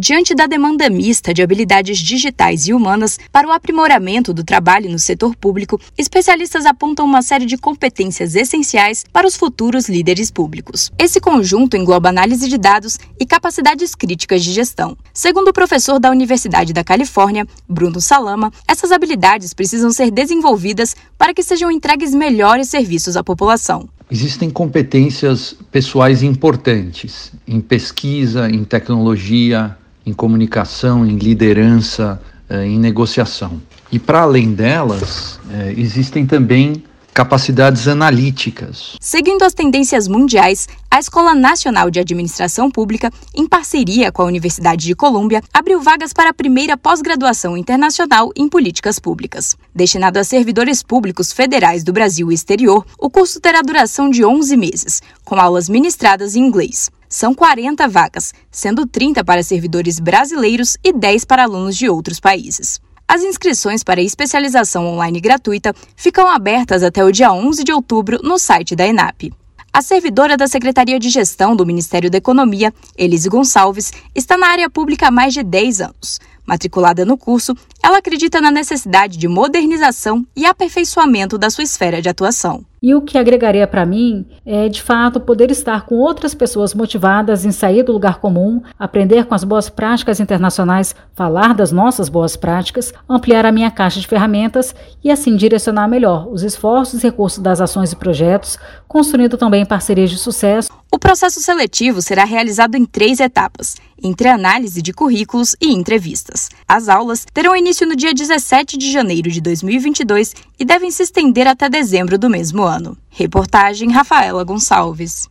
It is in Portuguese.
Diante da demanda mista de habilidades digitais e humanas para o aprimoramento do trabalho no setor público, especialistas apontam uma série de competências essenciais para os futuros líderes públicos. Esse conjunto engloba análise de dados e capacidades críticas de gestão. Segundo o professor da Universidade da Califórnia, Bruno Salama, essas habilidades precisam ser desenvolvidas para que sejam entregues melhores serviços à população. Existem competências pessoais importantes em pesquisa, em tecnologia, em comunicação, em liderança, eh, em negociação. E para além delas, eh, existem também capacidades analíticas. Seguindo as tendências mundiais, a Escola Nacional de Administração Pública, em parceria com a Universidade de Colômbia, abriu vagas para a primeira pós-graduação internacional em políticas públicas. Destinado a servidores públicos federais do Brasil e exterior, o curso terá duração de 11 meses, com aulas ministradas em inglês. São 40 vagas, sendo 30 para servidores brasileiros e 10 para alunos de outros países. As inscrições para especialização online gratuita ficam abertas até o dia 11 de outubro no site da ENAP. A servidora da Secretaria de Gestão do Ministério da Economia, Elise Gonçalves, está na área pública há mais de 10 anos. Matriculada no curso, ela acredita na necessidade de modernização e aperfeiçoamento da sua esfera de atuação. E o que agregaria para mim é, de fato, poder estar com outras pessoas motivadas em sair do lugar comum, aprender com as boas práticas internacionais, falar das nossas boas práticas, ampliar a minha caixa de ferramentas e assim direcionar melhor os esforços e recursos das ações e projetos, construindo também parcerias de sucesso. O processo seletivo será realizado em três etapas, entre análise de currículos e entrevistas. As aulas terão início no dia 17 de janeiro de 2022 e devem se estender até dezembro do mesmo ano. Reportagem Rafaela Gonçalves.